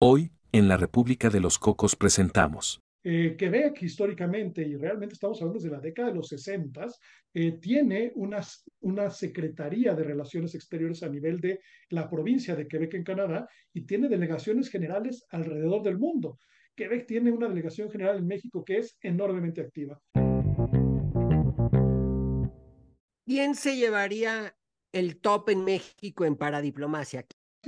Hoy, en la República de los Cocos presentamos. Eh, Quebec históricamente, y realmente estamos hablando desde la década de los 60, eh, tiene una, una Secretaría de Relaciones Exteriores a nivel de la provincia de Quebec en Canadá y tiene delegaciones generales alrededor del mundo. Quebec tiene una delegación general en México que es enormemente activa. ¿Quién se llevaría el top en México en paradiplomacia?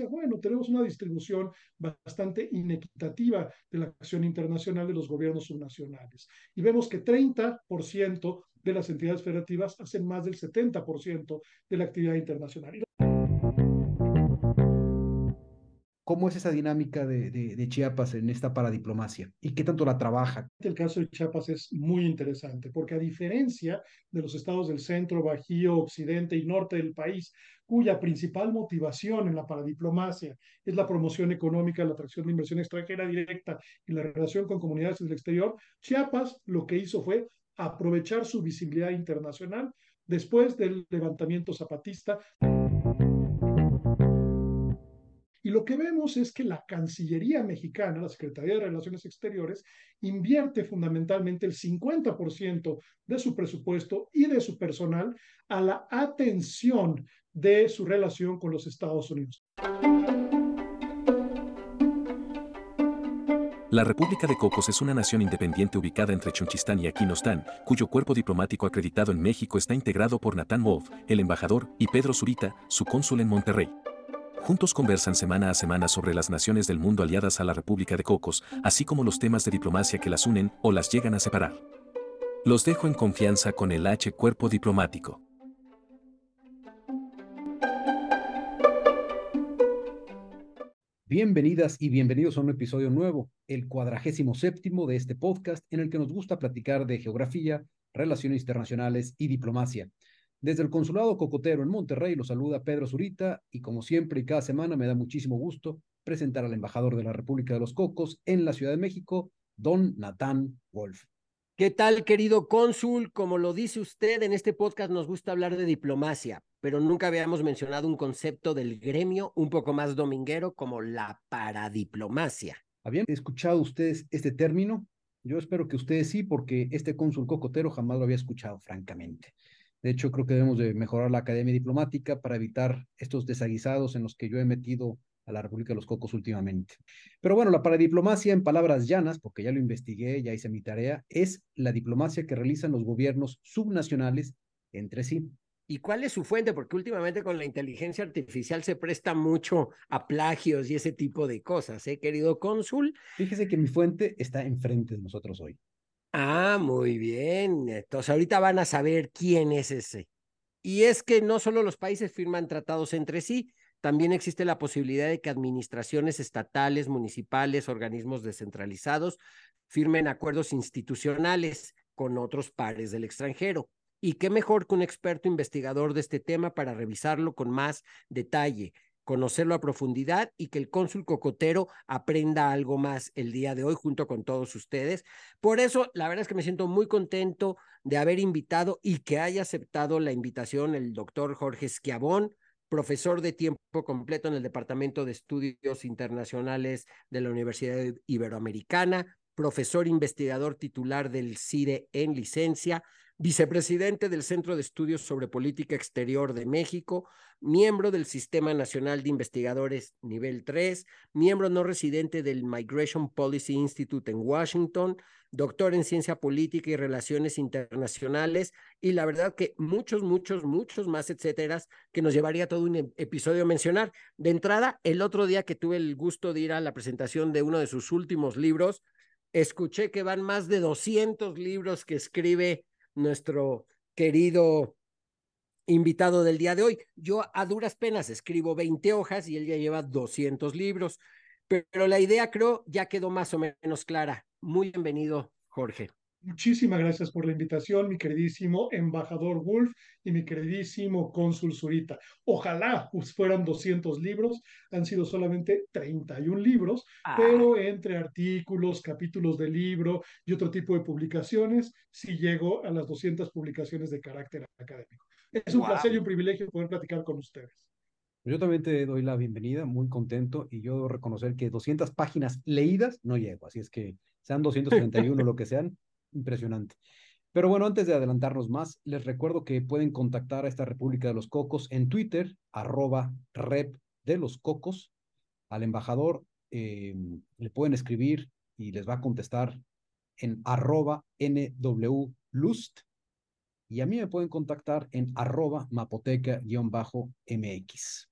Bueno, tenemos una distribución bastante inequitativa de la acción internacional de los gobiernos subnacionales. Y vemos que 30% de las entidades federativas hacen más del 70% de la actividad internacional. ¿Cómo es esa dinámica de, de, Chiapas en esta paradiplomacia? ¿Y qué tanto la trabaja? El caso de Chiapas es muy interesante porque a diferencia de los estados del centro, bajío, occidente y norte del país, cuya principal motivación en la paradiplomacia es la promoción económica, la atracción de inversión extranjera directa y la relación con comunidades del exterior, Chiapas lo que hizo fue aprovechar su visibilidad internacional después del levantamiento zapatista. Y lo que vemos es que la Cancillería mexicana, la Secretaría de Relaciones Exteriores, invierte fundamentalmente el 50% de su presupuesto y de su personal a la atención de su relación con los Estados Unidos. La República de Cocos es una nación independiente ubicada entre Chunchistán y Aquinostán, cuyo cuerpo diplomático acreditado en México está integrado por Natán Wolf, el embajador, y Pedro Zurita, su cónsul en Monterrey. Juntos conversan semana a semana sobre las naciones del mundo aliadas a la República de Cocos, así como los temas de diplomacia que las unen o las llegan a separar. Los dejo en confianza con el H Cuerpo Diplomático. Bienvenidas y bienvenidos a un episodio nuevo, el cuadragésimo séptimo de este podcast en el que nos gusta platicar de geografía, relaciones internacionales y diplomacia. Desde el Consulado Cocotero en Monterrey lo saluda Pedro Zurita y como siempre y cada semana me da muchísimo gusto presentar al embajador de la República de los Cocos en la Ciudad de México, don Natán Wolf. ¿Qué tal, querido cónsul? Como lo dice usted, en este podcast nos gusta hablar de diplomacia, pero nunca habíamos mencionado un concepto del gremio un poco más dominguero como la paradiplomacia. ¿Habían escuchado ustedes este término? Yo espero que ustedes sí, porque este cónsul cocotero jamás lo había escuchado, francamente. De hecho, creo que debemos de mejorar la academia diplomática para evitar estos desaguisados en los que yo he metido a la República de los Cocos últimamente. Pero bueno, la paradiplomacia, en palabras llanas, porque ya lo investigué, ya hice mi tarea, es la diplomacia que realizan los gobiernos subnacionales entre sí. ¿Y cuál es su fuente? Porque últimamente con la inteligencia artificial se presta mucho a plagios y ese tipo de cosas, ¿eh, querido cónsul? Fíjese que mi fuente está enfrente de nosotros hoy. Ah, muy bien. Entonces ahorita van a saber quién es ese. Y es que no solo los países firman tratados entre sí, también existe la posibilidad de que administraciones estatales, municipales, organismos descentralizados firmen acuerdos institucionales con otros pares del extranjero. Y qué mejor que un experto investigador de este tema para revisarlo con más detalle conocerlo a profundidad y que el cónsul cocotero aprenda algo más el día de hoy junto con todos ustedes. Por eso, la verdad es que me siento muy contento de haber invitado y que haya aceptado la invitación el doctor Jorge Esquiabón, profesor de tiempo completo en el Departamento de Estudios Internacionales de la Universidad Iberoamericana, profesor investigador titular del CIDE en licencia, vicepresidente del Centro de Estudios sobre Política Exterior de México, miembro del Sistema Nacional de Investigadores Nivel 3, miembro no residente del Migration Policy Institute en Washington, doctor en Ciencia Política y Relaciones Internacionales, y la verdad que muchos, muchos, muchos más, etcétera, que nos llevaría todo un episodio a mencionar. De entrada, el otro día que tuve el gusto de ir a la presentación de uno de sus últimos libros, escuché que van más de 200 libros que escribe nuestro querido invitado del día de hoy. Yo a duras penas escribo 20 hojas y él ya lleva 200 libros, pero la idea creo ya quedó más o menos clara. Muy bienvenido, Jorge. Muchísimas gracias por la invitación, mi queridísimo embajador Wolf y mi queridísimo cónsul Zurita. Ojalá fueran 200 libros, han sido solamente 31 libros, ah. pero entre artículos, capítulos de libro y otro tipo de publicaciones, sí llego a las 200 publicaciones de carácter académico. Es un placer y un privilegio poder platicar con ustedes. Yo también te doy la bienvenida, muy contento, y yo debo reconocer que 200 páginas leídas no llego, así es que sean 231 lo que sean, impresionante. Pero bueno, antes de adelantarnos más, les recuerdo que pueden contactar a esta República de los Cocos en Twitter, arroba rep de los cocos. Al embajador eh, le pueden escribir y les va a contestar en arroba nwlust. Y a mí me pueden contactar en arroba mapoteca-mx.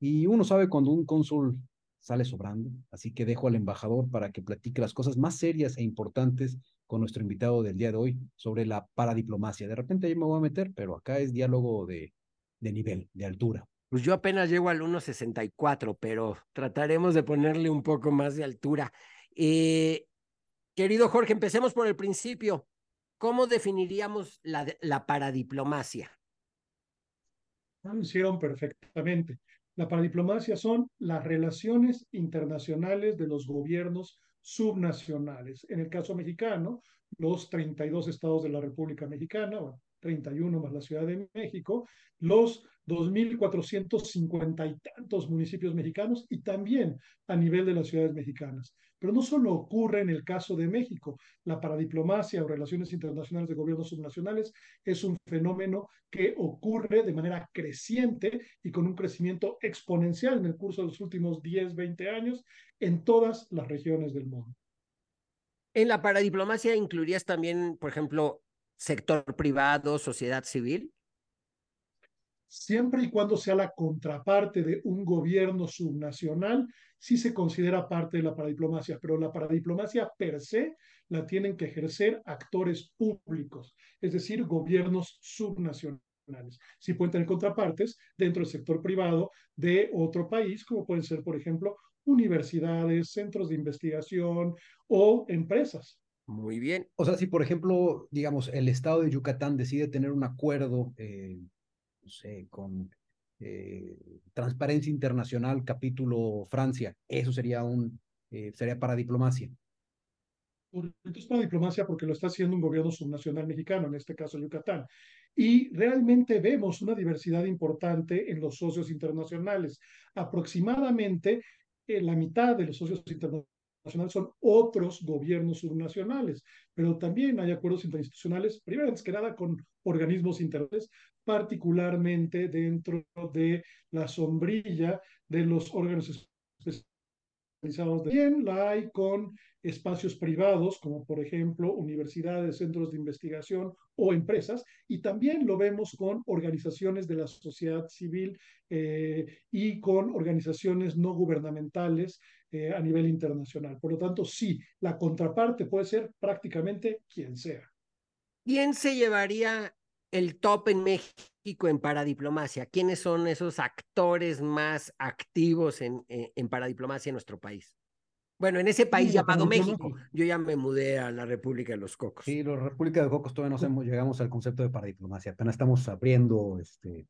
Y uno sabe cuando un cónsul sale sobrando, así que dejo al embajador para que platique las cosas más serias e importantes con nuestro invitado del día de hoy sobre la paradiplomacia. De repente yo me voy a meter, pero acá es diálogo de, de nivel, de altura. Pues yo apenas llego al 1.64, pero trataremos de ponerle un poco más de altura. Eh, querido Jorge, empecemos por el principio. ¿Cómo definiríamos la, la paradiplomacia? Lo hicieron perfectamente. La paradiplomacia son las relaciones internacionales de los gobiernos subnacionales. En el caso mexicano, los 32 estados de la República Mexicana, bueno, 31 más la Ciudad de México, los 2.450 y tantos municipios mexicanos y también a nivel de las ciudades mexicanas. Pero no solo ocurre en el caso de México. La paradiplomacia o relaciones internacionales de gobiernos subnacionales es un fenómeno que ocurre de manera creciente y con un crecimiento exponencial en el curso de los últimos 10, 20 años en todas las regiones del mundo. En la paradiplomacia incluirías también, por ejemplo, sector privado, sociedad civil siempre y cuando sea la contraparte de un gobierno subnacional, sí se considera parte de la paradiplomacia, pero la paradiplomacia per se la tienen que ejercer actores públicos, es decir, gobiernos subnacionales. Sí pueden tener contrapartes dentro del sector privado de otro país, como pueden ser, por ejemplo, universidades, centros de investigación o empresas. Muy bien. O sea, si por ejemplo, digamos, el estado de Yucatán decide tener un acuerdo eh, con eh, Transparencia Internacional, capítulo Francia. Eso sería un, eh, sería para diplomacia. Entonces, para diplomacia porque lo está haciendo un gobierno subnacional mexicano, en este caso Yucatán. Y realmente vemos una diversidad importante en los socios internacionales. Aproximadamente eh, la mitad de los socios internacionales son otros gobiernos subnacionales, pero también hay acuerdos interinstitucionales, primero antes que nada con organismos internacionales, particularmente dentro de la sombrilla de los órganos especializados. También la hay con espacios privados, como por ejemplo universidades, centros de investigación o empresas, y también lo vemos con organizaciones de la sociedad civil eh, y con organizaciones no gubernamentales eh, a nivel internacional. Por lo tanto, sí, la contraparte puede ser prácticamente quien sea. ¿Quién se llevaría el top en México en paradiplomacia? ¿Quiénes son esos actores más activos en, en paradiplomacia en nuestro país? Bueno, en ese país llamado México. Yo ya me mudé a la República de los Cocos. Sí, la República de Cocos todavía no hemos, llegamos al concepto de paradiplomacia. Apenas estamos abriendo este,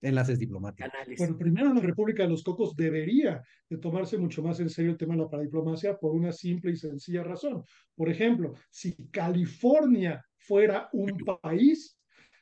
enlaces diplomáticos. Bueno, primero la República de los Cocos debería de tomarse mucho más en serio el tema de la paradiplomacia por una simple y sencilla razón. Por ejemplo, si California fuera un país,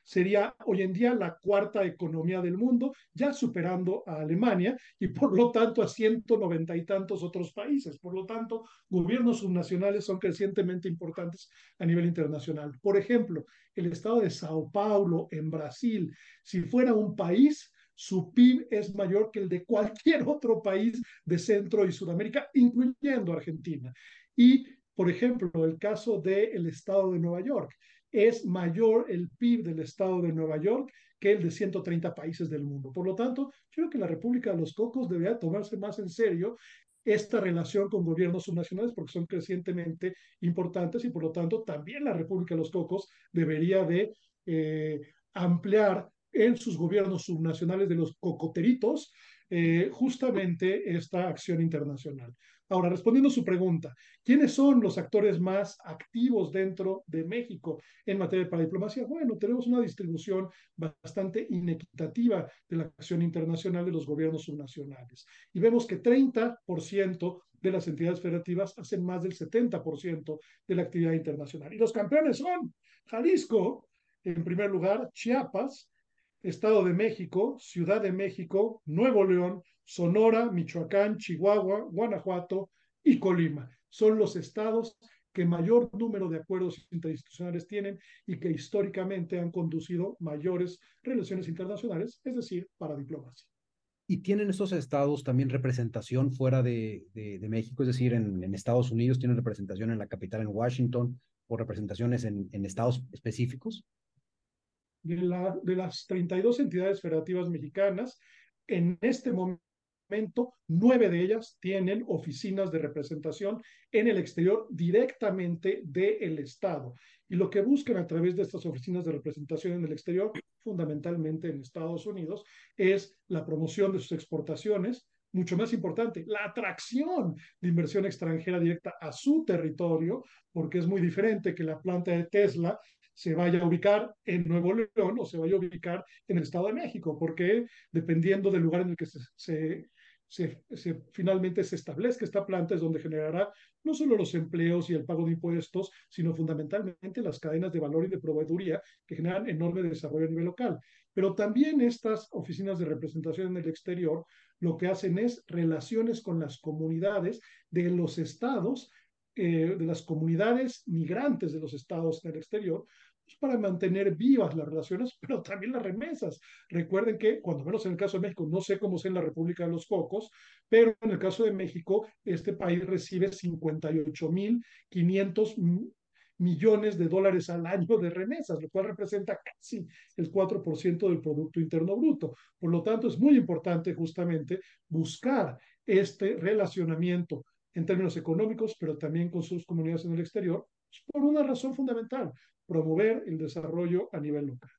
sería hoy en día la cuarta economía del mundo, ya superando a Alemania y por lo tanto a 190 y tantos otros países. Por lo tanto, gobiernos subnacionales son crecientemente importantes a nivel internacional. Por ejemplo, el estado de Sao Paulo en Brasil, si fuera un país, su PIB es mayor que el de cualquier otro país de Centro y Sudamérica, incluyendo Argentina. Y, por ejemplo, el caso del estado de Nueva York es mayor el PIB del estado de Nueva York que el de 130 países del mundo. Por lo tanto, creo que la República de los Cocos debería tomarse más en serio esta relación con gobiernos subnacionales porque son crecientemente importantes y por lo tanto también la República de los Cocos debería de eh, ampliar en sus gobiernos subnacionales de los cocoteritos eh, justamente esta acción internacional. Ahora, respondiendo a su pregunta, ¿quiénes son los actores más activos dentro de México en materia de paradiplomacia? Bueno, tenemos una distribución bastante inequitativa de la acción internacional de los gobiernos subnacionales. Y vemos que 30% de las entidades federativas hacen más del 70% de la actividad internacional. Y los campeones son Jalisco, en primer lugar, Chiapas, Estado de México, Ciudad de México, Nuevo León, Sonora, Michoacán, Chihuahua, Guanajuato y Colima. Son los estados que mayor número de acuerdos interinstitucionales tienen y que históricamente han conducido mayores relaciones internacionales, es decir, para diplomacia. ¿Y tienen esos estados también representación fuera de, México? Es decir, en, Estados Unidos tienen representación en la capital, en Washington, o representaciones en, en estados específicos? De, la, de las 32 entidades federativas mexicanas, en este momento nueve de ellas tienen oficinas de representación en el exterior directamente del Estado. Y lo que buscan a través de estas oficinas de representación en el exterior, fundamentalmente en Estados Unidos, es la promoción de sus exportaciones, mucho más importante, la atracción de inversión extranjera directa a su territorio, porque es muy diferente que la planta de Tesla se vaya a ubicar en Nuevo León o se vaya a ubicar en el Estado de México, porque dependiendo del lugar en el que se, finalmente se establezca esta planta es donde generará no solo los empleos y el pago de impuestos, sino fundamentalmente las cadenas de valor y de proveeduría que generan enorme desarrollo a nivel local. Pero también estas oficinas de representación en el exterior lo que hacen es relaciones con las comunidades de los estados, eh, de las comunidades migrantes de los estados en el exterior, para mantener vivas las relaciones, pero también las remesas. Recuerden que, cuando menos en el caso de México, no sé cómo es en la República de los Cocos, pero en el caso de México, este país recibe 58.500 millones de dólares al año de remesas, lo cual representa casi el 4% del Producto Interno Bruto. Por lo tanto, es muy importante justamente buscar este relacionamiento en términos económicos, pero también con sus comunidades en el exterior, pues, por una razón fundamental, promover el desarrollo a nivel local.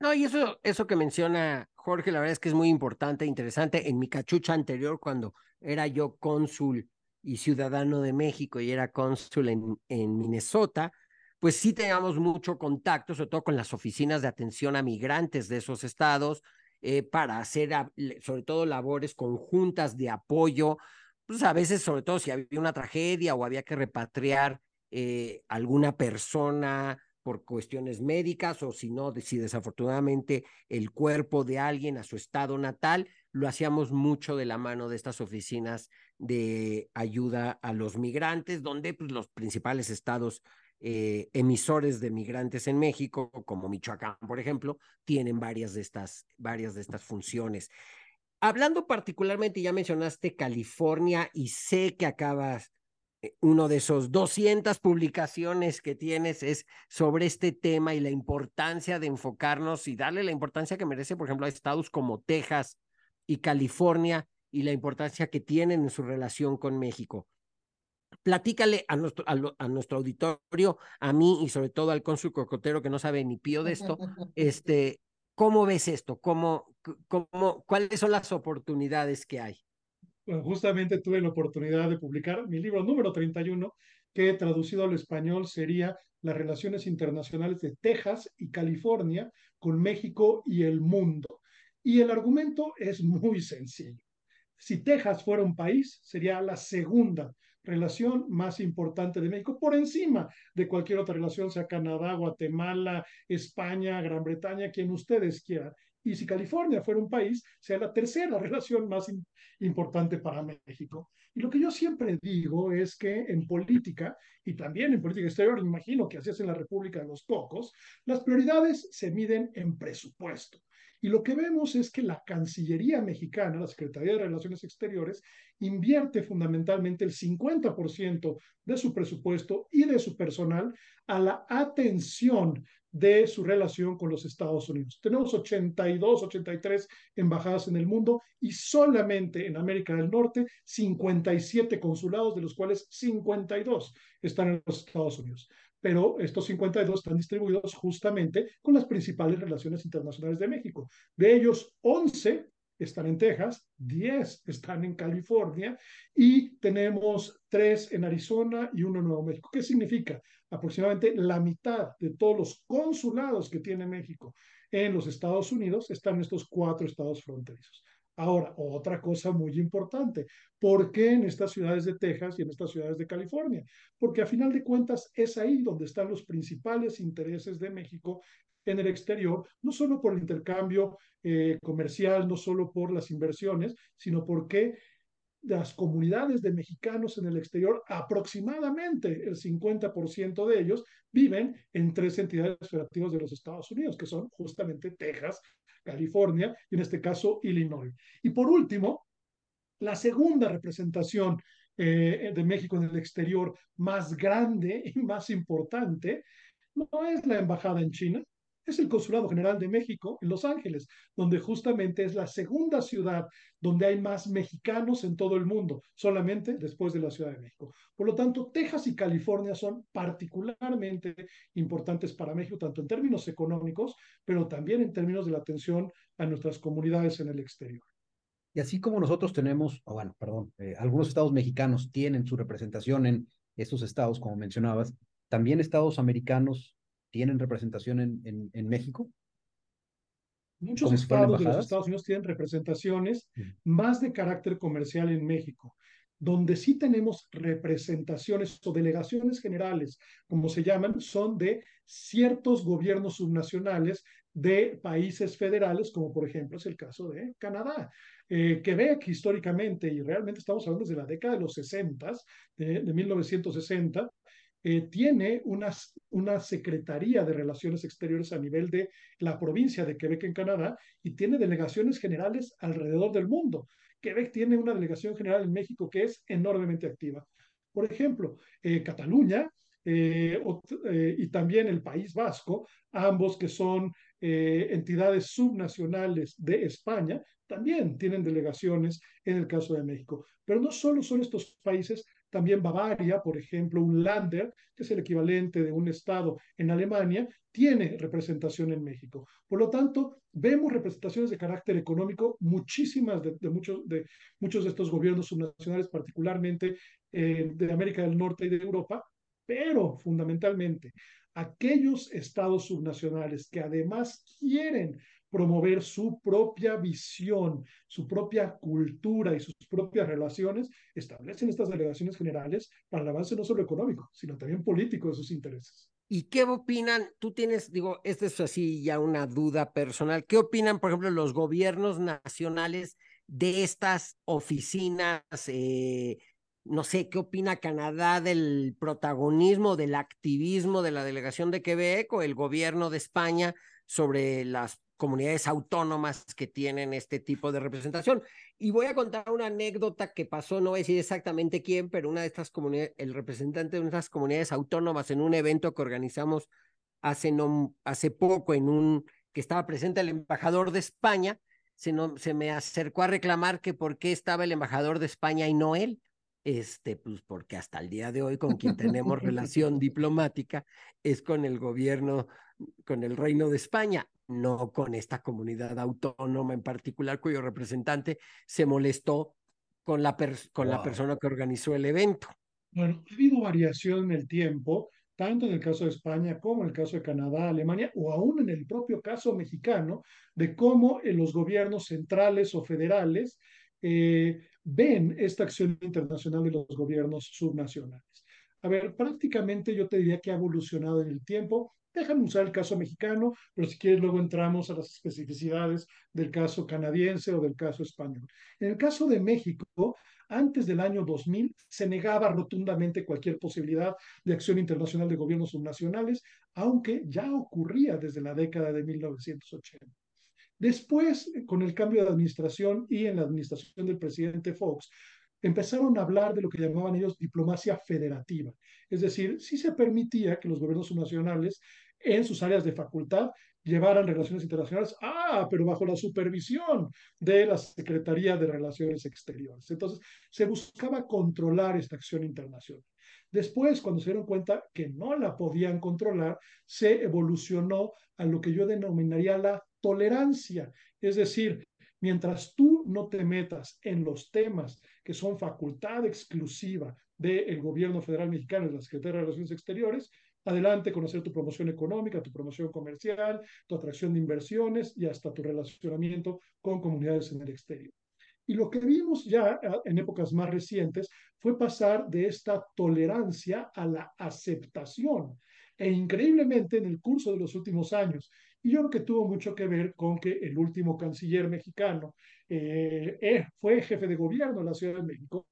No, y eso, eso que menciona Jorge, la verdad es que es muy importante, interesante. En mi cachucha anterior, cuando era yo cónsul y ciudadano de México y era cónsul en, en Minnesota, pues sí teníamos mucho contacto, sobre todo con las oficinas de atención a migrantes de esos estados, eh, para hacer sobre todo labores conjuntas de apoyo, pues a veces sobre todo si había una tragedia o había que repatriar eh, alguna persona por cuestiones médicas o si no, si desafortunadamente el cuerpo de alguien a su estado natal, lo hacíamos mucho de la mano de estas oficinas de ayuda a los migrantes, donde pues, los principales estados eh, emisores de migrantes en México, como Michoacán, por ejemplo, tienen varias de estas, varias de estas funciones. Hablando particularmente, ya mencionaste California y sé que acabas uno de esos 200 publicaciones que tienes es sobre este tema y la importancia de enfocarnos y darle la importancia que merece, por ejemplo, a estados como Texas y California y la importancia que tienen en su relación con México. Platícale a nuestro, a, nuestro auditorio, a mí y sobre todo al cónsul cocotero que no sabe ni pío de esto, este, ¿cómo ves esto? ¿Cómo, cómo, ¿Cuáles son las oportunidades que hay? Justamente tuve la oportunidad de publicar mi libro número 31, que traducido al español sería Las relaciones internacionales de Texas y California con México y el mundo. Y el argumento es muy sencillo. Si Texas fuera un país, sería la segunda relación más importante de México, por encima de cualquier otra relación, sea Canadá, Guatemala, España, Gran Bretaña, quien ustedes quieran y si California fuera un país, sea la tercera relación más importante para México. Y lo que yo siempre digo es que en política, y también en política exterior, imagino que así es en la República de los Cocos, las prioridades se miden en presupuesto. Y lo que vemos es que la Cancillería mexicana, la Secretaría de Relaciones Exteriores, invierte fundamentalmente el 50% de su presupuesto y de su personal a la atención de su relación con los Estados Unidos. Tenemos 82, 83 embajadas en el mundo y solamente en América del Norte 57 consulados, de los cuales 52 están en los Estados Unidos. Pero estos 52 están distribuidos justamente con las principales relaciones internacionales de México. De ellos, 11 están en Texas, 10 están en California y tenemos 3 en Arizona y uno en Nuevo México. ¿Qué significa? Aproximadamente la mitad de todos los consulados que tiene México en los Estados Unidos están en estos cuatro estados fronterizos. Ahora, otra cosa muy importante, ¿por qué en estas ciudades de Texas y en estas ciudades de California? Porque a final de cuentas es ahí donde están los principales intereses de México en el exterior, no solo por el intercambio eh, comercial, no solo por las inversiones, sino porque las comunidades de mexicanos en el exterior, aproximadamente el 50% de ellos viven en tres entidades federativas de los Estados Unidos, que son justamente Texas, California y en este caso Illinois. Y por último, la segunda representación eh, de México en el exterior más grande y más importante no es la embajada en China, es el Consulado General de México en Los Ángeles, donde justamente es la segunda ciudad donde hay más mexicanos en todo el mundo, solamente después de la Ciudad de México. Por lo tanto, Texas y California son particularmente importantes para México, tanto en términos económicos, pero también en términos de la atención a nuestras comunidades en el exterior. Y así como nosotros tenemos, o bueno, perdón, eh, algunos estados mexicanos tienen su representación en estos estados, como mencionabas, también estados americanos tienen representación en, en, México? Muchos estados de los Estados Unidos tienen representaciones mm. más de carácter comercial en México. Donde sí tenemos representaciones o delegaciones generales, como se llaman, son de ciertos gobiernos subnacionales de países federales, como por ejemplo es el caso de Canadá. Eh, Quebec históricamente, y realmente estamos hablando desde la década de los 60, de, de 1960, eh, tiene una, una Secretaría de Relaciones Exteriores a nivel de la provincia de Quebec en Canadá y tiene delegaciones generales alrededor del mundo. Quebec tiene una delegación general en México que es enormemente activa. Por ejemplo, eh, Cataluña eh, y también el País Vasco, ambos que son entidades subnacionales de España, también tienen delegaciones en el caso de México. Pero no solo son estos países, también Bavaria, por ejemplo, un Lander, que es el equivalente de un estado en Alemania, tiene representación en México. Por lo tanto, vemos representaciones de carácter económico, muchísimas de, muchos, de muchos de estos gobiernos subnacionales, particularmente eh, de América del Norte y de Europa, pero fundamentalmente aquellos estados subnacionales que además quieren promover su propia visión, su propia cultura y sus propias relaciones, establecen estas delegaciones generales para el avance no solo económico, sino también político de sus intereses. ¿Y qué opinan? Tú tienes, digo, esta es así ya una duda personal. ¿Qué opinan, por ejemplo, los gobiernos nacionales de estas oficinas? Eh, no sé, ¿qué opina Canadá del protagonismo, del activismo de la delegación de Quebec o el gobierno de España sobre las comunidades autónomas que tienen este tipo de representación. Y voy a contar una anécdota que pasó, no voy a decir exactamente quién, pero una de estas comunidades, el representante de unas comunidades autónomas en un evento que organizamos hace, no, hace poco, en un que estaba presente el embajador de España, se, no, se me acercó a reclamar que por qué estaba el embajador de España y no él. Este, pues porque hasta el día de hoy con quien tenemos relación diplomática es con el gobierno, con el Reino de España no con esta comunidad autónoma en particular, cuyo representante se molestó con la, con la persona que organizó el evento. Bueno, ha habido variación en el tiempo, tanto en el caso de España como en el caso de Canadá, Alemania, o aún en el propio caso mexicano, de cómo en los gobiernos centrales o federales eh, ven esta acción internacional de los gobiernos subnacionales. A ver, prácticamente yo te diría que ha evolucionado en el tiempo Déjame usar el caso mexicano, pero si quieres luego entramos a las especificidades del caso canadiense o del caso español. En el caso de México, antes del año 2000 se negaba rotundamente cualquier posibilidad de acción internacional de gobiernos subnacionales, aunque ya ocurría desde la década de 1980. Después, con el cambio de administración y en la administración del presidente Fox, empezaron a hablar de lo que llamaban ellos diplomacia federativa. Es decir, sí se permitía que los gobiernos subnacionales en sus áreas de facultad llevaran relaciones internacionales, ah, pero bajo la supervisión de la Secretaría de Relaciones Exteriores. Entonces, se buscaba controlar esta acción internacional. Después, cuando se dieron cuenta que no la podían controlar, se evolucionó a lo que yo denominaría la tolerancia, es decir, mientras tú no te metas en los temas que son facultad exclusiva del gobierno federal mexicano y de la Secretaría de Relaciones Exteriores, adelante conocer tu promoción económica, tu promoción comercial, tu atracción de inversiones y hasta tu relacionamiento con comunidades en el exterior. Y lo que vimos ya ah, en épocas más recientes fue pasar de esta tolerancia a la aceptación. E increíblemente en el curso de los últimos años Y yo creo que tuvo mucho que ver con que el último canciller mexicano eh, eh, fue jefe de gobierno de la Ciudad de México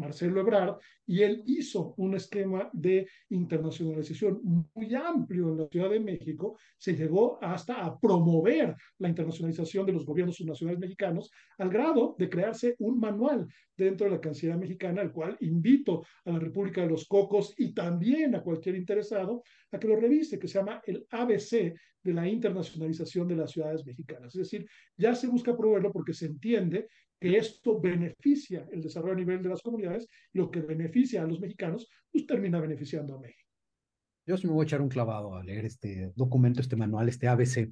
Marcelo Ebrard, y él hizo un esquema de internacionalización muy amplio en la Ciudad de México, se llegó hasta a promover la internacionalización de los gobiernos subnacionales mexicanos, al grado de crearse un manual dentro de la Cancillería mexicana, al cual invito a la República de los Cocos y también a cualquier interesado a que lo revise, que se llama el ABC de la internacionalización de las ciudades mexicanas. Es decir, ya se busca promoverlo porque se entiende que esto beneficia el desarrollo a nivel de las comunidades y lo que beneficia a los mexicanos, pues termina beneficiando a México. Yo sí me voy a echar un clavado a leer este documento, este manual, este ABC.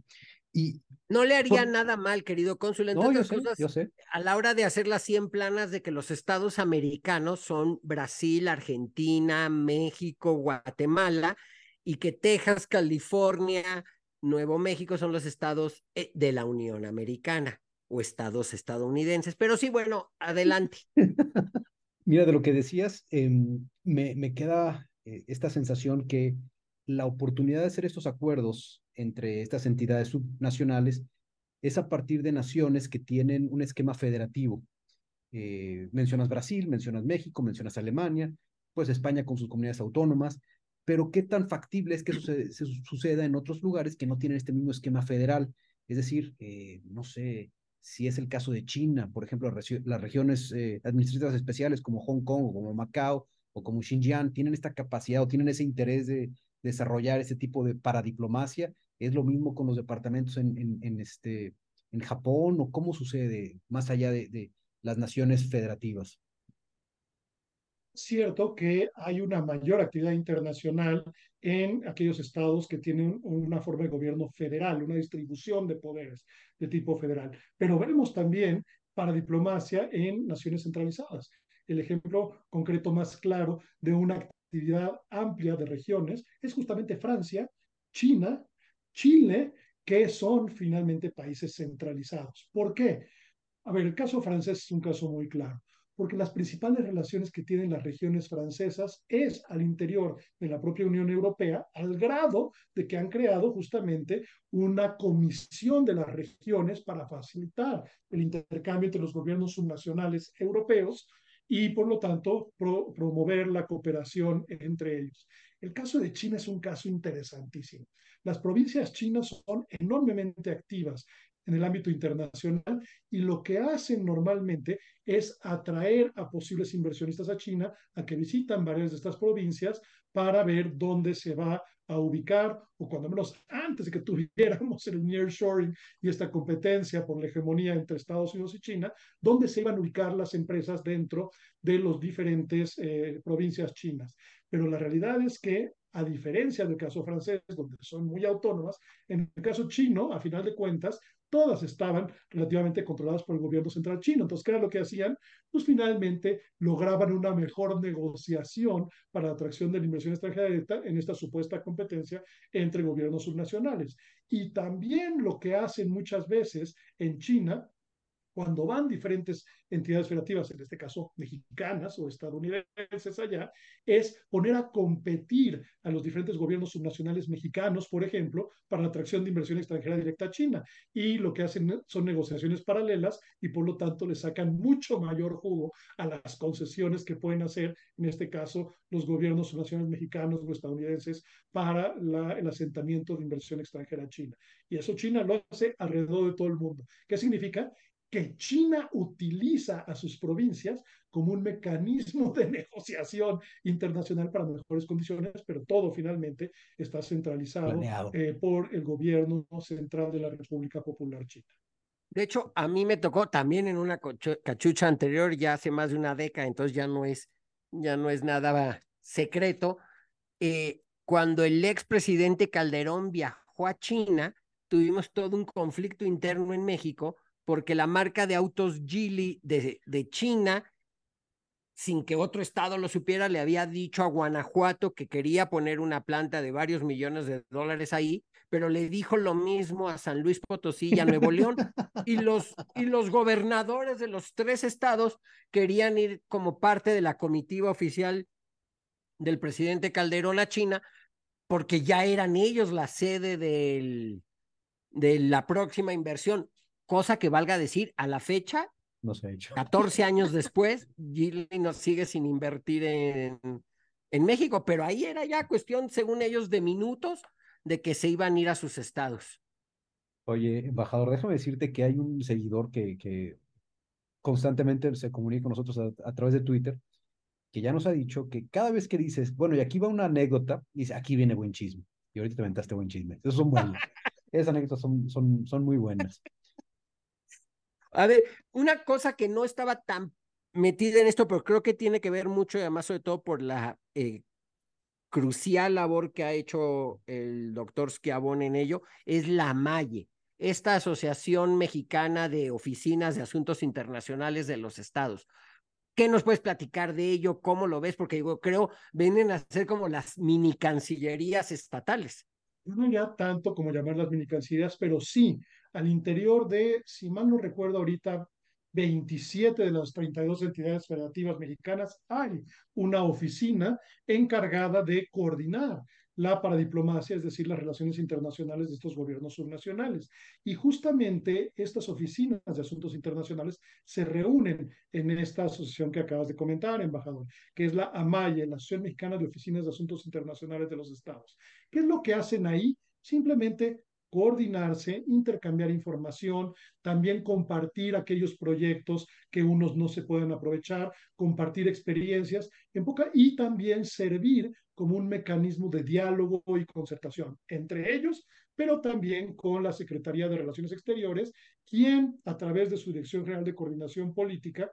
Y no le haría nada mal, querido cónsul. no, yo sé, yo sé. A la hora de hacer las 100 planas de que los estados americanos son Brasil, Argentina, México, Guatemala, y que Texas, California, Nuevo México son los estados eh, de la Unión Americana o estados estadounidenses. Pero sí, bueno, adelante. Mira, de lo que decías, em, me, me, queda eh, esta sensación que la oportunidad de hacer estos acuerdos entre estas entidades subnacionales es a partir de naciones que tienen un esquema federativo. Eh, mencionas Brasil, mencionas México, mencionas Alemania, pues España con sus comunidades autónomas, pero qué tan factible es que eso se, suceda en otros lugares que no tienen este mismo esquema federal. Es decir, eh, no sé, si es el caso de China, por ejemplo, las regiones eh, administrativas especiales como Hong Kong o como Macao o como Xinjiang tienen esta capacidad o tienen ese interés de desarrollar este tipo de paradiplomacia. Es lo mismo con los departamentos en, en, este, en Japón o cómo sucede más allá de, de las naciones federativas cierto que hay una mayor actividad internacional en aquellos estados que tienen una forma de gobierno federal, una distribución de poderes de tipo federal. Pero vemos también para diplomacia en naciones centralizadas. El ejemplo concreto más claro de una actividad amplia de regiones es justamente Francia, China, Chile, que son finalmente países centralizados. ¿Por qué? A ver, el caso francés es un caso muy claro porque las principales relaciones que tienen las regiones francesas es al interior de la propia Unión Europea, al grado de que han creado justamente una comisión de las regiones para facilitar el intercambio entre los gobiernos subnacionales europeos y, por lo tanto, promover la cooperación entre ellos. El caso de China es un caso interesantísimo. Las provincias chinas son enormemente activas en el ámbito internacional y lo que hacen normalmente es atraer a posibles inversionistas a China a que visitan varias de estas provincias para ver dónde se va a ubicar o cuando menos antes de que tuviéramos el nearshoring y esta competencia por la hegemonía entre Estados Unidos y China, dónde se iban a ubicar las empresas dentro de las diferentes eh, provincias chinas. Pero la realidad es que a diferencia del caso francés, donde son muy autónomas, en el caso chino, a final de cuentas, todas estaban relativamente controladas por el gobierno central chino. Entonces, ¿qué era lo que hacían? Pues finalmente lograban una mejor negociación para la atracción de la inversión extranjera directa en esta supuesta competencia entre gobiernos subnacionales. Y también lo que hacen muchas veces en China cuando van diferentes entidades federativas, en este caso mexicanas o estadounidenses allá, es poner a competir a los diferentes gobiernos subnacionales mexicanos, por ejemplo, para la atracción de inversión extranjera directa a China. Y lo que hacen son negociaciones paralelas y por lo tanto le sacan mucho mayor jugo a las concesiones que pueden hacer, en este caso, los gobiernos subnacionales mexicanos o estadounidenses para la, el asentamiento de inversión extranjera a China. Y eso China lo hace alrededor de todo el mundo. ¿Qué significa? Que China utiliza a sus provincias como un mecanismo de negociación internacional para mejores condiciones, pero todo finalmente está centralizado eh, por el gobierno central de la República Popular China. De hecho, a mí me tocó también en una cachucha anterior, ya hace más de una década, entonces ya no es, ya no es nada secreto. Eh, cuando el expresidente Calderón viajó a China, tuvimos todo un conflicto interno en México porque la marca de autos Geely de, China, sin que otro estado lo supiera, le había dicho a Guanajuato que quería poner una planta de varios millones de dólares ahí, pero le dijo lo mismo a San Luis Potosí y a Nuevo León. Y los, y los gobernadores de los tres estados querían ir como parte de la comitiva oficial del presidente Calderón a China, porque ya eran ellos la sede del, de la próxima inversión, cosa que valga decir, a la fecha, no se ha hecho. 14 años después, Gili nos sigue sin invertir en, en México, pero ahí era ya cuestión, según ellos, de minutos de que se iban a ir a sus estados. Oye, embajador, déjame decirte que hay un seguidor que, que constantemente se comunica con nosotros a, través de Twitter, que ya nos ha dicho que cada vez que dices, bueno, y aquí va una anécdota, dice, aquí viene buen chisme. Y ahorita te aventaste buen chisme. Esos son buenos. Esas anécdotas son, son, son muy buenas. A ver, una cosa que no estaba tan metida en esto, pero creo que tiene que ver mucho, y además sobre todo por la eh, crucial labor que ha hecho el doctor Schiavone en ello, es la MAYE esta Asociación Mexicana de Oficinas de Asuntos Internacionales de los Estados. ¿Qué nos puedes platicar de ello? ¿Cómo lo ves? Porque digo, creo, vienen a ser como las mini cancillerías estatales. No ya tanto como llamarlas mini cancillerías, pero sí, al interior de, si mal no recuerdo ahorita, 27 de las 32 entidades federativas mexicanas hay una oficina encargada de coordinar la paradiplomacia, es decir, las relaciones internacionales de estos gobiernos subnacionales. Y justamente estas oficinas de asuntos internacionales se reúnen en esta asociación que acabas de comentar, embajador, que es la AMAYE, la Asociación Mexicana de Oficinas de Asuntos Internacionales de los Estados. ¿Qué es lo que hacen ahí? Simplemente coordinarse, intercambiar información, también compartir aquellos proyectos que unos no se pueden aprovechar, compartir experiencias en poca y también servir como un mecanismo de diálogo y concertación entre ellos, pero también con la Secretaría de Relaciones Exteriores, quien a través de su Dirección General de Coordinación Política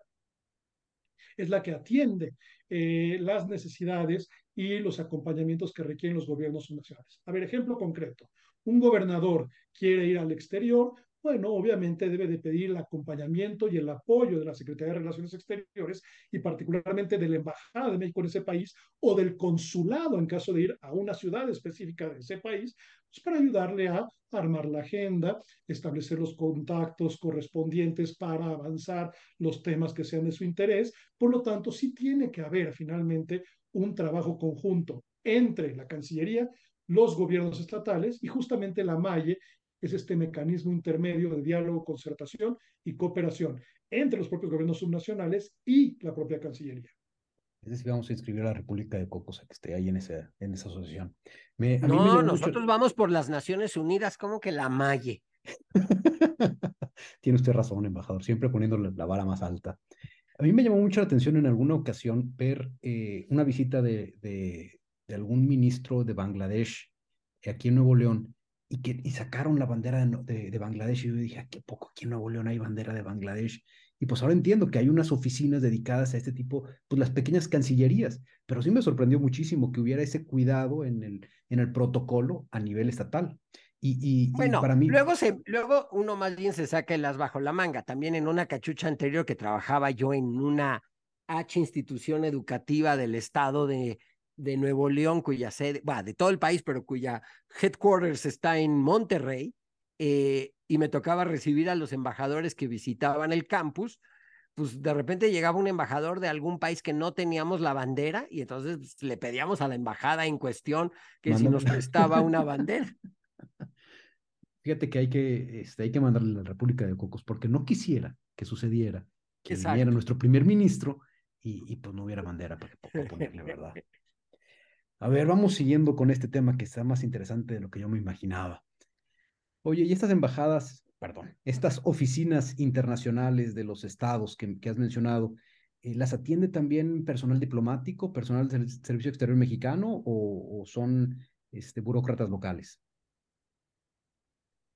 es la que atiende eh, las necesidades y los acompañamientos que requieren los gobiernos nacionales. A ver, ejemplo concreto un gobernador quiere ir al exterior, bueno, obviamente debe de pedir el acompañamiento y el apoyo de la Secretaría de Relaciones Exteriores y particularmente de la Embajada de México en ese país o del consulado en caso de ir a una ciudad específica de ese país, pues para ayudarle a armar la agenda, establecer los contactos correspondientes para avanzar los temas que sean de su interés. Por lo tanto, sí tiene que haber finalmente un trabajo conjunto entre la Cancillería los gobiernos estatales y justamente la MAIE es este mecanismo intermedio de diálogo, concertación y cooperación entre los propios gobiernos subnacionales y la propia Cancillería. Es decir, vamos a inscribir a la República de Cocos a que esté ahí en esa, en esa asociación. no, nosotros vamos por las Naciones Unidas, como que la MAIE. Tiene usted razón, embajador, siempre poniendo la vara más alta. A mí me llamó mucho la atención en alguna ocasión ver eh, una visita de, de algún ministro de Bangladesh eh, aquí en Nuevo León y, que, y sacaron la bandera de, de, Bangladesh y yo dije, ¿a qué poco aquí en Nuevo León hay bandera de Bangladesh? Y pues ahora entiendo que hay unas oficinas dedicadas a este tipo, pues las pequeñas cancillerías, pero sí me sorprendió muchísimo que hubiera ese cuidado en el, en el protocolo a nivel estatal. Y, y, bueno, para mí... luego, se, luego uno más bien se saca el as bajo la manga. También en una cachucha anterior que trabajaba yo en una H institución educativa del estado de, de Nuevo León, cuya sede, va, de todo el país, pero cuya headquarters está en Monterrey, eh, y me tocaba recibir a los embajadores que visitaban el campus, pues de repente llegaba un embajador de algún país que no teníamos la bandera y entonces pues, le pedíamos a la embajada en cuestión que si nos prestaba una bandera. Fíjate que hay que, este, hay que mandarle a la República de Cocos porque no quisiera que sucediera que viniera nuestro primer ministro y, y, pues no hubiera bandera para ponerle, ¿verdad? A ver, vamos siguiendo con este tema que está más interesante de lo que yo me imaginaba. Oye, y estas embajadas, perdón, estas oficinas internacionales de los estados que, has mencionado, eh, ¿las atiende también personal diplomático, personal del Servicio Exterior Mexicano o, o son este, burócratas locales?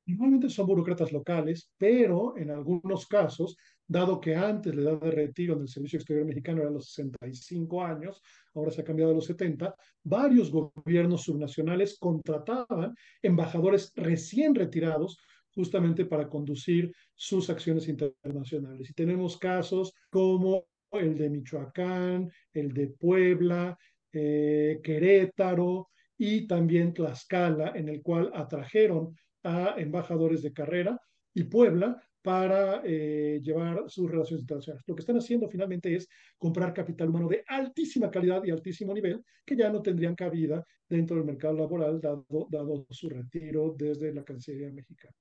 Normalmente son burócratas locales, pero en algunos casos, dado que antes la edad de retiro en el Servicio Exterior Mexicano era los 65 años, ahora se ha cambiado a los 70, varios gobiernos subnacionales contrataban embajadores recién retirados justamente para conducir sus acciones internacionales. Y tenemos casos como el de Michoacán, el de Puebla, eh, Querétaro y también Tlaxcala, en el cual atrajeron a embajadores de carrera y Puebla para eh, llevar sus relaciones internacionales. Lo que están haciendo finalmente es comprar capital humano de altísima calidad y altísimo nivel que ya no tendrían cabida dentro del mercado laboral dado, dado su retiro desde la Cancillería mexicana.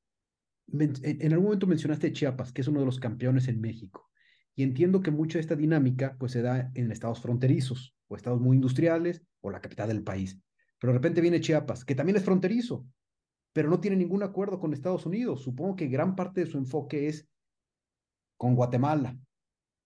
en algún momento mencionaste Chiapas, que es uno de los campeones en México. Y entiendo que mucha de esta dinámica pues se da en estados fronterizos o estados muy industriales o la capital del país. Pero de repente viene Chiapas, que también es fronterizo, pero no tiene ningún acuerdo con Estados Unidos. Supongo que gran parte de su enfoque es con Guatemala.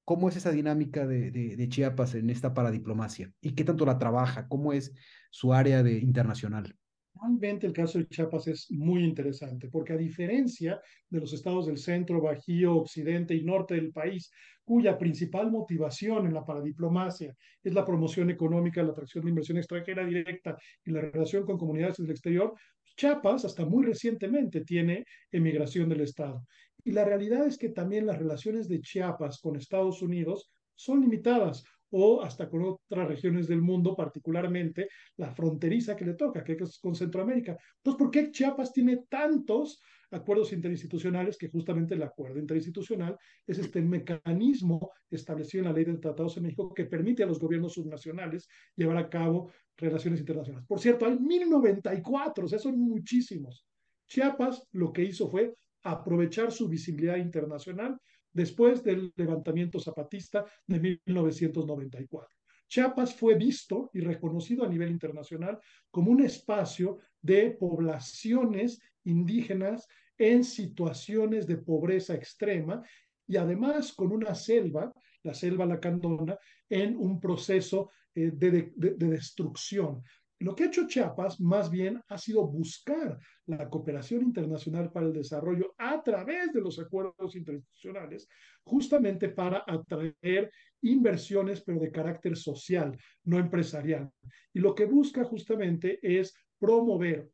¿Cómo es esa dinámica de, Chiapas en esta paradiplomacia? ¿Y qué tanto la trabaja? ¿Cómo es su área de internacional? Realmente el caso de Chiapas es muy interesante, porque a diferencia de los estados del centro, bajío, occidente y norte del país, cuya principal motivación en la paradiplomacia es la promoción económica, la atracción de inversión extranjera directa y la relación con comunidades del exterior, Chiapas hasta muy recientemente tiene emigración del Estado. Y la realidad es que también las relaciones de Chiapas con Estados Unidos son limitadas o hasta con otras regiones del mundo, particularmente la fronteriza que le toca, que es con Centroamérica. Entonces, ¿por qué Chiapas tiene tantos acuerdos interinstitucionales, que justamente el acuerdo interinstitucional es este mecanismo establecido en la ley de tratados en México que permite a los gobiernos subnacionales llevar a cabo relaciones internacionales. Por cierto, hay 1094, o sea, son muchísimos. Chiapas lo que hizo fue aprovechar su visibilidad internacional después del levantamiento zapatista de 1994. Chiapas fue visto y reconocido a nivel internacional como un espacio de poblaciones indígenas en situaciones de pobreza extrema y además con una selva, la selva lacandona, en un proceso eh, de, de, de, destrucción. Lo que ha hecho Chiapas más bien ha sido buscar la cooperación internacional para el desarrollo a través de los acuerdos internacionales, justamente para atraer inversiones, pero de carácter social, no empresarial. Y lo que busca justamente es promover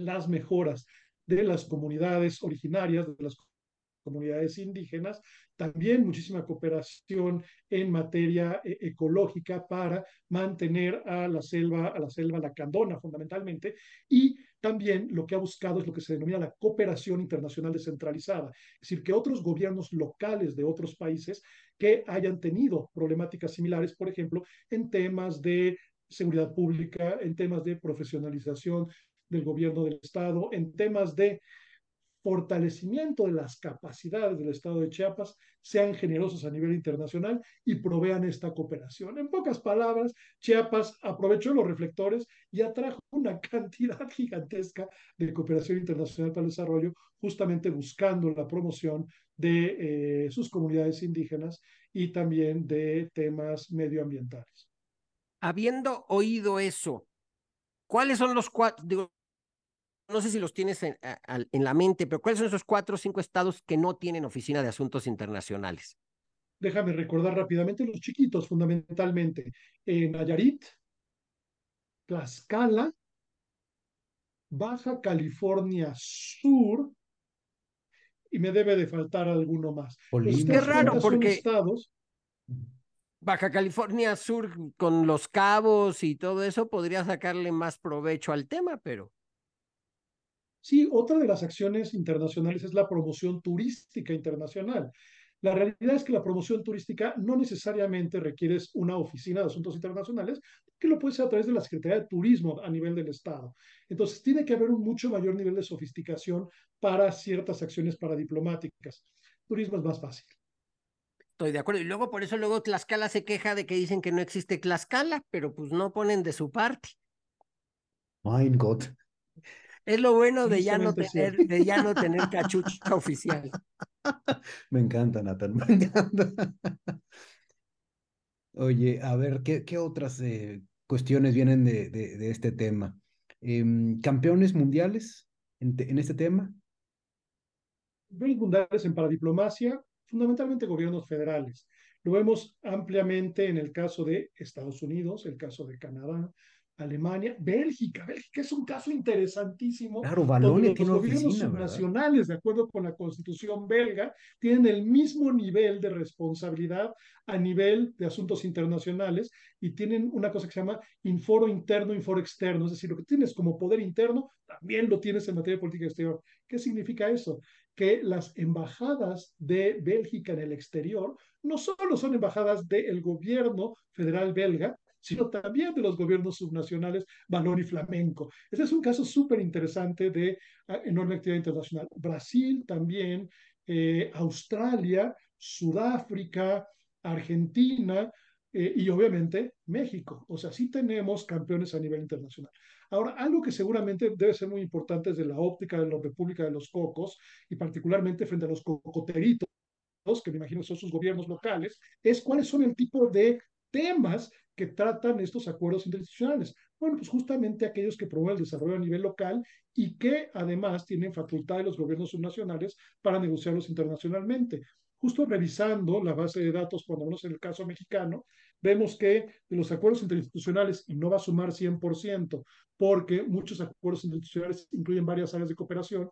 las mejoras de las comunidades originarias, de las comunidades indígenas, también muchísima cooperación en materia eh, ecológica para mantener a la selva, a la selva lacandona fundamentalmente, y también lo que ha buscado es lo que se denomina la cooperación internacional descentralizada, es decir, que otros gobiernos locales de otros países que hayan tenido problemáticas similares, por ejemplo, en temas de seguridad pública, en temas de profesionalización del gobierno del Estado, en temas de fortalecimiento de las capacidades del Estado de Chiapas, sean generosos a nivel internacional y provean esta cooperación. En pocas palabras, Chiapas aprovechó los reflectores y atrajo una cantidad gigantesca de cooperación internacional para el desarrollo, justamente buscando la promoción de eh, sus comunidades indígenas y también de temas medioambientales. Habiendo oído eso, ¿cuáles son los cuatro, no sé si los tienes en, la mente, pero ¿cuáles son esos cuatro o cinco estados que no tienen oficina de asuntos internacionales? Déjame recordar rápidamente los chiquitos, fundamentalmente. En Nayarit, Tlaxcala, Baja California Sur, y me debe de faltar alguno más. Pues qué raro, porque estados, Baja California Sur con los cabos y todo eso podría sacarle más provecho al tema, pero... Sí, otra de las acciones internacionales es la promoción turística internacional. La realidad es que la promoción turística no necesariamente requiere una oficina de asuntos internacionales, que lo puede ser a través de la Secretaría de Turismo a nivel del Estado. Entonces, tiene que haber un mucho mayor nivel de sofisticación para ciertas acciones paradiplomáticas. Turismo es más fácil. Estoy de acuerdo. Y luego, por eso, luego Tlaxcala se queja de que dicen que no existe Tlaxcala, pero pues no ponen de su parte. Mein Gott. Es lo bueno de ya, no tener, de ya no tener cachucha oficial. Me encanta, Nathan, me encanta. Oye, a ver, ¿qué, qué otras eh, cuestiones vienen de, de, este tema? Em, ¿Campeones mundiales en, en este tema? Campeones mundiales en paradiplomacia, fundamentalmente gobiernos federales. Lo vemos ampliamente en el caso de Estados Unidos, el caso de Canadá, Alemania, Bélgica. Bélgica es un caso interesantísimo. Claro, Valonia tiene los gobiernos subnacionales, de acuerdo con la constitución belga, tienen el mismo nivel de responsabilidad a nivel de asuntos internacionales y tienen una cosa que se llama inforo interno, inforo externo. Es decir, lo que tienes como poder interno, también lo tienes en materia de política exterior. ¿Qué significa eso? Que las embajadas de Bélgica en el exterior no solo son embajadas del gobierno federal belga, sino también de los gobiernos subnacionales Balón y Flamenco. Este es un caso súper interesante de ah, enorme actividad internacional. Brasil también, eh, Australia, Sudáfrica, Argentina, eh, y obviamente México. O sea, sí tenemos campeones a nivel internacional. Ahora, algo que seguramente debe ser muy importante desde la óptica de la República de los Cocos y particularmente frente a los cocoteritos, que me imagino son sus gobiernos locales, es cuáles son el tipo de temas que tratan estos acuerdos interinstitucionales. Bueno, pues justamente aquellos que promueven el desarrollo a nivel local y que además tienen facultad de los gobiernos subnacionales para negociarlos internacionalmente justo revisando la base de datos, cuando menos en el caso mexicano, vemos que de los acuerdos interinstitucionales, y no va a sumar 100%, porque muchos acuerdos interinstitucionales incluyen varias áreas de cooperación,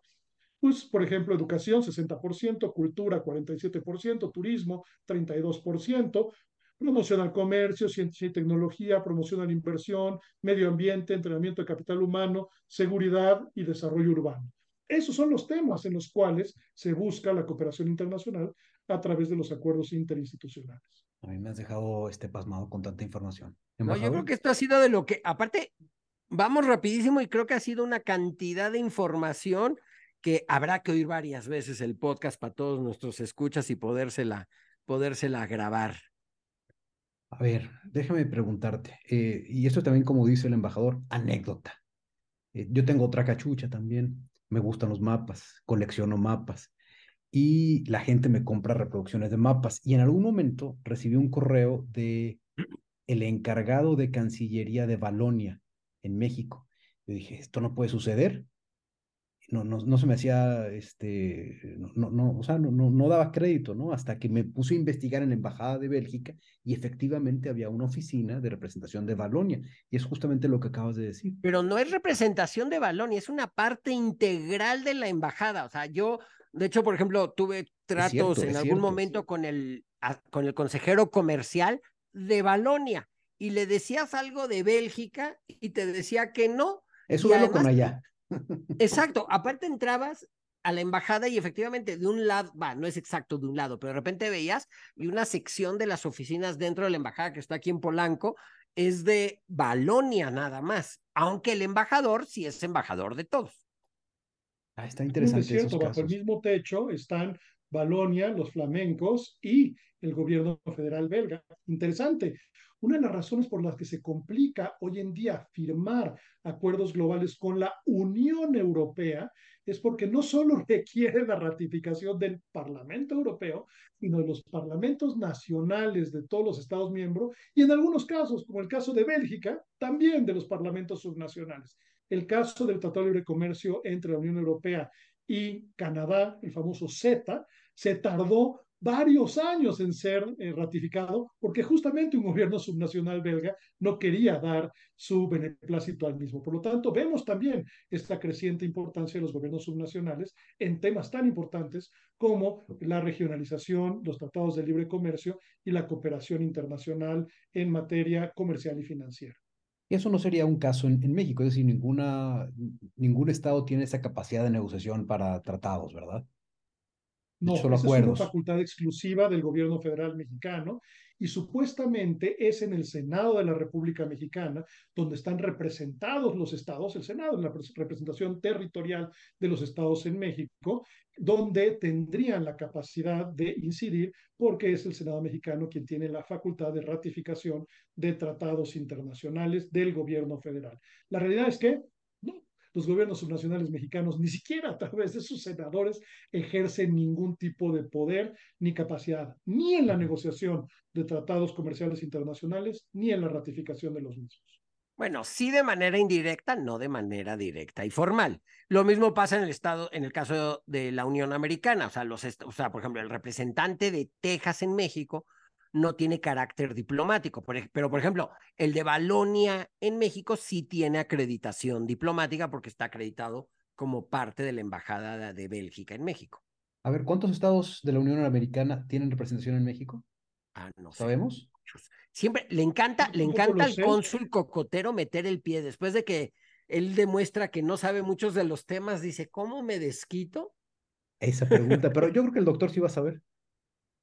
pues, por ejemplo, educación, 60%, cultura, 47%, turismo, 32%, promoción al comercio, ciencia y tecnología, promoción a la inversión, medio ambiente, entrenamiento de capital humano, seguridad y desarrollo urbano. Esos son los temas en los cuales se busca la cooperación internacional a través de los acuerdos interinstitucionales. A mí me has dejado este pasmado con tanta información. No, yo creo que esto ha sido de lo que, aparte, vamos rapidísimo y creo que ha sido una cantidad de información que habrá que oír varias veces el podcast para todos nuestros escuchas y podérsela, podérsela grabar. A ver, déjame preguntarte, eh, y esto también como dice el embajador, anécdota. Eh, yo tengo otra cachucha también, me gustan los mapas, colecciono mapas y la gente me compra reproducciones de mapas. Y en algún momento recibí un correo de el encargado de Cancillería de Balonia en México. Yo dije, esto no puede suceder no, no, no se me hacía, este, no, no, o sea, no, no, no daba crédito, ¿no? Hasta que me puse a investigar en la Embajada de Bélgica y efectivamente había una oficina de representación de Balonia. Y es justamente lo que acabas de decir. Pero no es representación de Balonia, es una parte integral de la embajada. O sea, yo, de hecho, por ejemplo, tuve tratos en algún momento con el, con el consejero comercial de Balonia y le decías algo de Bélgica y te decía que no. Eso lo con allá. Exacto, aparte entrabas a la embajada y efectivamente de un lado, va, no es exacto de un lado, pero de repente veías y una sección de las oficinas dentro de la embajada que está aquí en Polanco es de Balonia nada más, aunque el embajador sí es embajador de todos. Ah, está interesante. Es cierto, bajo el mismo techo están Balonia, los flamencos y el gobierno federal belga. Interesante. Una de las razones por las que se complica hoy en día firmar acuerdos globales con la Unión Europea es porque no solo requiere la ratificación del Parlamento Europeo, sino de los parlamentos nacionales de todos los Estados miembros y en algunos casos, como el caso de Bélgica, también de los parlamentos subnacionales. El caso del Tratado de Libre Comercio entre la Unión Europea y Canadá, el famoso CETA, se tardó varios años en ser eh, ratificado, porque justamente un gobierno subnacional belga no quería dar su beneplácito al mismo. Por lo tanto, vemos también esta creciente importancia de los gobiernos subnacionales en temas tan importantes como la regionalización, los tratados de libre comercio y la cooperación internacional en materia comercial y financiera. Y eso no sería un caso en, México, es decir, ningún Estado tiene esa capacidad de negociación para tratados, ¿verdad? No, esa es una facultad exclusiva del gobierno federal mexicano y supuestamente es en el Senado de la República Mexicana donde están representados los estados, el Senado es la representación territorial de los estados en México, donde tendrían la capacidad de incidir porque es el Senado mexicano quien tiene la facultad de ratificación de tratados internacionales del gobierno federal. La realidad es que los gobiernos subnacionales mexicanos ni siquiera a través de sus senadores ejercen ningún tipo de poder ni capacidad, ni en la negociación de tratados comerciales internacionales, ni en la ratificación de los mismos. Bueno, sí de manera indirecta, no de manera directa y formal. Lo mismo pasa en el estado, en el caso de la Unión Americana, o sea, los, o sea, por ejemplo, el representante de Texas en México no tiene carácter diplomático. pero, por ejemplo, el de Balonia en México sí tiene acreditación diplomática porque está acreditado como parte de la Embajada de Bélgica en México. A ver, ¿cuántos estados de la Unión Americana tienen representación en México? Ah, no ¿Sabemos? Siempre le encanta, le encanta al cónsul cocotero meter el pie después de que él demuestra que no sabe muchos de los temas, dice, ¿cómo me desquito? Esa pregunta, pero yo creo que el doctor sí va a saber.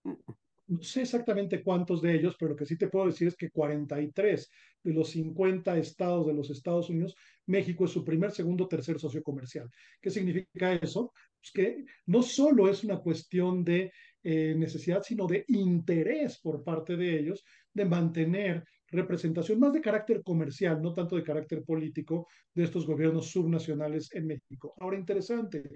no sé exactamente cuántos de ellos, pero lo que sí te puedo decir es que 43 de los 50 estados de los Estados Unidos, México es su primer, segundo, tercer socio comercial. ¿Qué significa eso? Pues que no solo es una cuestión de eh, necesidad, sino de interés por parte de ellos de mantener representación más de carácter comercial, no tanto de carácter político, de estos gobiernos subnacionales en México. Ahora, interesante,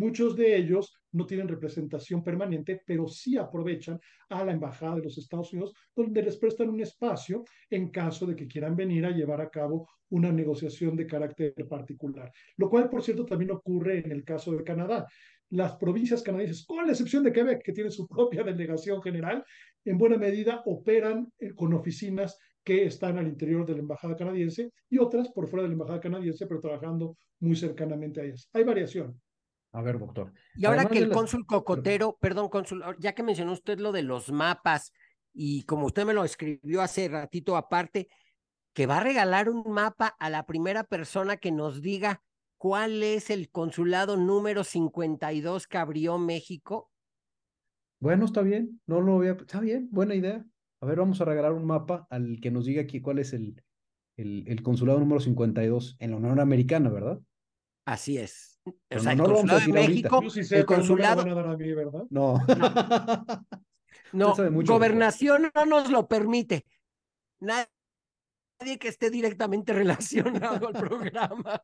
Muchos de ellos no tienen representación permanente, pero sí aprovechan a la Embajada de los Estados Unidos, donde les prestan un espacio en caso de que quieran venir a llevar a cabo una negociación de carácter particular. Lo cual, por cierto, también ocurre en el caso de Canadá. Las provincias canadienses, con la excepción de Quebec, que tiene su propia delegación general, en buena medida operan eh, con oficinas que están al interior de la embajada canadiense y otras por fuera de la embajada canadiense, pero trabajando muy cercanamente a ellas. Hay variación. A ver, doctor. Y ahora que el cónsul Cocotero, perdón, cónsul, ya que mencionó usted lo de los mapas y como usted me lo escribió hace ratito aparte, que va a regalar un mapa a la primera persona que nos diga cuál es el consulado número 52 que abrió México. Bueno, está bien, no lo voy a... Está bien, buena idea. A ver, vamos a regalar un mapa al que nos diga aquí cuál es el, el, el consulado número 52 en la Unión Americana, ¿verdad? Así es. O sea, no, el consulado de México, el consulado. No. No, gobernación no nos lo permite. Nadie que esté directamente relacionado al programa.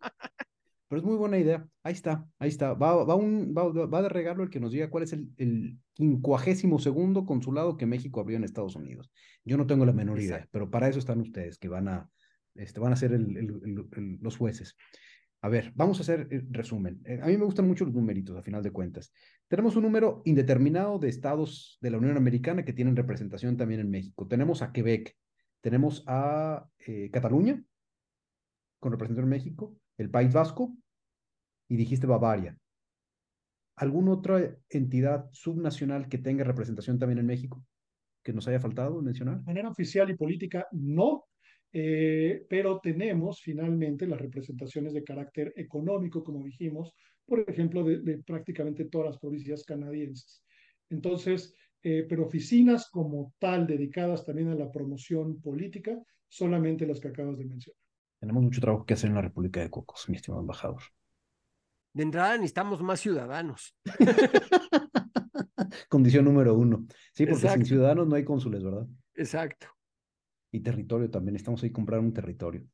Pero es muy buena idea. Ahí está, ahí está. Va, va, un, va, va de regalo el que nos diga cuál es el, el quincuagésimo segundo consulado que México abrió en Estados Unidos. Yo no tengo la menor idea, pero para eso están ustedes, que van a, este, van a ser el, los jueces. A ver, vamos a hacer el resumen. Eh, a mí me gustan mucho los numeritos, a final de cuentas. Tenemos un número indeterminado de estados de la Unión Americana que tienen representación también en México. Tenemos a Quebec, tenemos a eh, Cataluña, con representación en México, el País Vasco, y dijiste Bavaria. ¿Alguna otra entidad subnacional que tenga representación también en México? que nos haya faltado mencionar? De manera oficial y política, no. Eh, pero tenemos finalmente las representaciones de carácter económico, como dijimos, por ejemplo, de, prácticamente todas las provincias canadienses. Entonces, eh, pero oficinas como tal dedicadas también a la promoción política, solamente las que acabas de mencionar. Tenemos mucho trabajo que hacer en la República de Cocos, mi estimado embajador. De entrada necesitamos más ciudadanos. Condición número uno. Sí, porque sin ciudadanos no hay cónsules, ¿verdad? Exacto y territorio también. Estamos ahí comprar un territorio.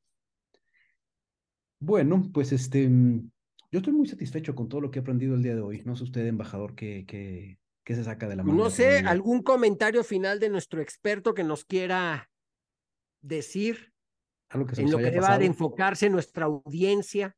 Bueno, pues este, yo estoy muy satisfecho con todo lo que he aprendido el día de hoy. No sé usted, embajador, qué, qué, qué se saca de la mano. No sé, algún comentario final de nuestro experto que nos quiera decir Algo que en lo que va a enfocarse nuestra audiencia.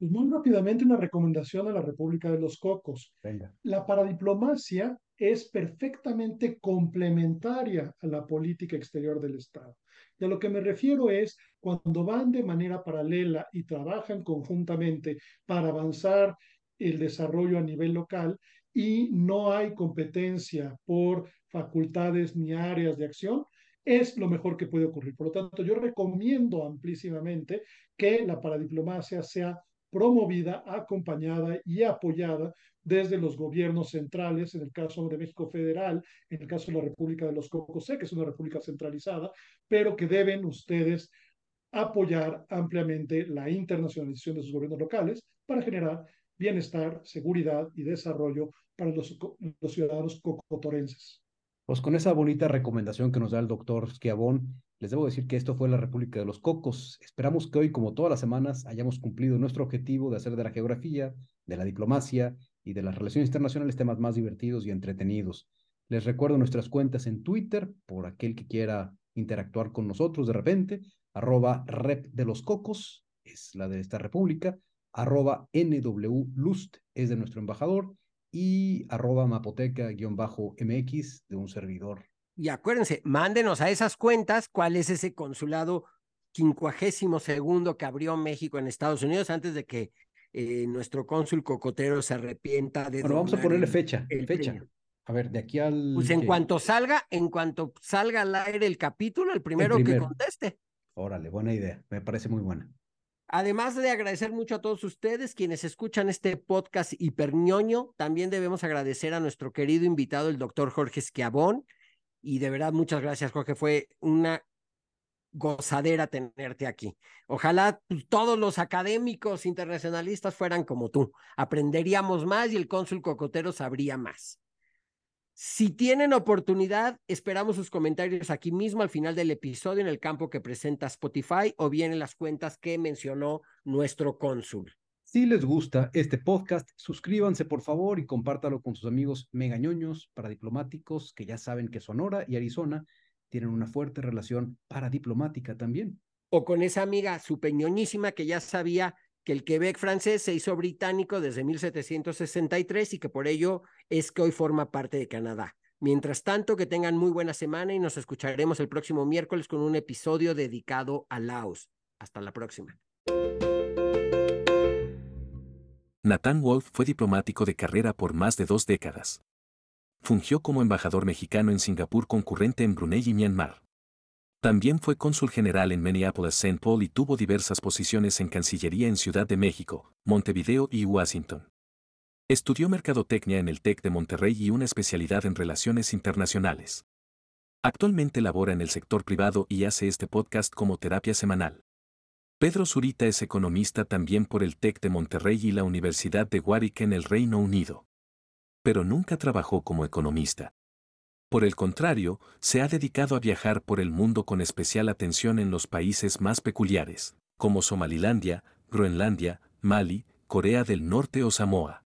Y muy rápidamente una recomendación a la República de los Cocos. Venga. La paradiplomacia es perfectamente complementaria a la política exterior del Estado. Y a lo que me refiero es cuando van de manera paralela y trabajan conjuntamente para avanzar el desarrollo a nivel local y no hay competencia por facultades ni áreas de acción, es lo mejor que puede ocurrir. Por lo tanto, yo recomiendo amplísimamente que la paradiplomacia sea promovida, acompañada y apoyada desde los gobiernos centrales, en el caso de México Federal, en el caso de la República de los Cocos, sé que es una república centralizada, pero que deben ustedes apoyar ampliamente la internacionalización de sus gobiernos locales para generar bienestar, seguridad y desarrollo para los, los ciudadanos cocotorenses. Pues con esa bonita recomendación que nos da el doctor Schiavón, les debo decir que esto fue la República de los Cocos. Esperamos que hoy, como todas las semanas, hayamos cumplido nuestro objetivo de hacer de la geografía, de la diplomacia y de las relaciones internacionales temas más divertidos y entretenidos. Les recuerdo nuestras cuentas en Twitter, por aquel que quiera interactuar con nosotros de repente, arroba rep de los cocos, es la de esta república, arroba nwlust, es de nuestro embajador, y arroba mapoteca-mx de un servidor y acuérdense, mándenos a esas cuentas cuál es ese consulado quincuagésimo segundo que abrió México en Estados Unidos antes de que eh, nuestro cónsul cocotero se arrepienta de. Bueno, vamos a ponerle fecha. fecha. A ver, de aquí al. Pues en cuanto salga, en cuanto salga al aire el capítulo, el primero, que conteste. Órale, buena idea. Me parece muy buena. Además de agradecer mucho a todos ustedes quienes escuchan este podcast hiperñoño, también debemos agradecer a nuestro querido invitado, el doctor Jorge Esquiabón. Y de verdad, muchas gracias, Jorge. Fue una gozadera tenerte aquí. Ojalá todos los académicos internacionalistas fueran como tú. Aprenderíamos más y el cónsul cocotero sabría más. Si tienen oportunidad, esperamos sus comentarios aquí mismo al final del episodio en el campo que presenta Spotify o bien en las cuentas que mencionó nuestro cónsul. Si les gusta este podcast, suscríbanse por favor y compártalo con sus amigos megañoños, paradiplomáticos, que ya saben que Sonora y Arizona tienen una fuerte relación paradiplomática también. O con esa amiga supeñoñísima que ya sabía que el Quebec francés se hizo británico desde 1763 y que por ello es que hoy forma parte de Canadá. Mientras tanto, que tengan muy buena semana y nos escucharemos el próximo miércoles con un episodio dedicado a Laos. Hasta la próxima. Nathan Wolf fue diplomático de carrera por más de dos décadas. Fungió como embajador mexicano en Singapur concurrente en Brunei y Myanmar. También fue cónsul general en Minneapolis-St. Paul y tuvo diversas posiciones en Cancillería en Ciudad de México, Montevideo y Washington. Estudió mercadotecnia en el TEC de Monterrey y una especialidad en relaciones internacionales. Actualmente labora en el sector privado y hace este podcast como terapia semanal. Pedro Zurita es economista también por el TEC de Monterrey y la Universidad de Warwick en el Reino Unido. Pero nunca trabajó como economista. Por el contrario, se ha dedicado a viajar por el mundo con especial atención en los países más peculiares, como Somalilandia, Groenlandia, Mali, Corea del Norte o Samoa.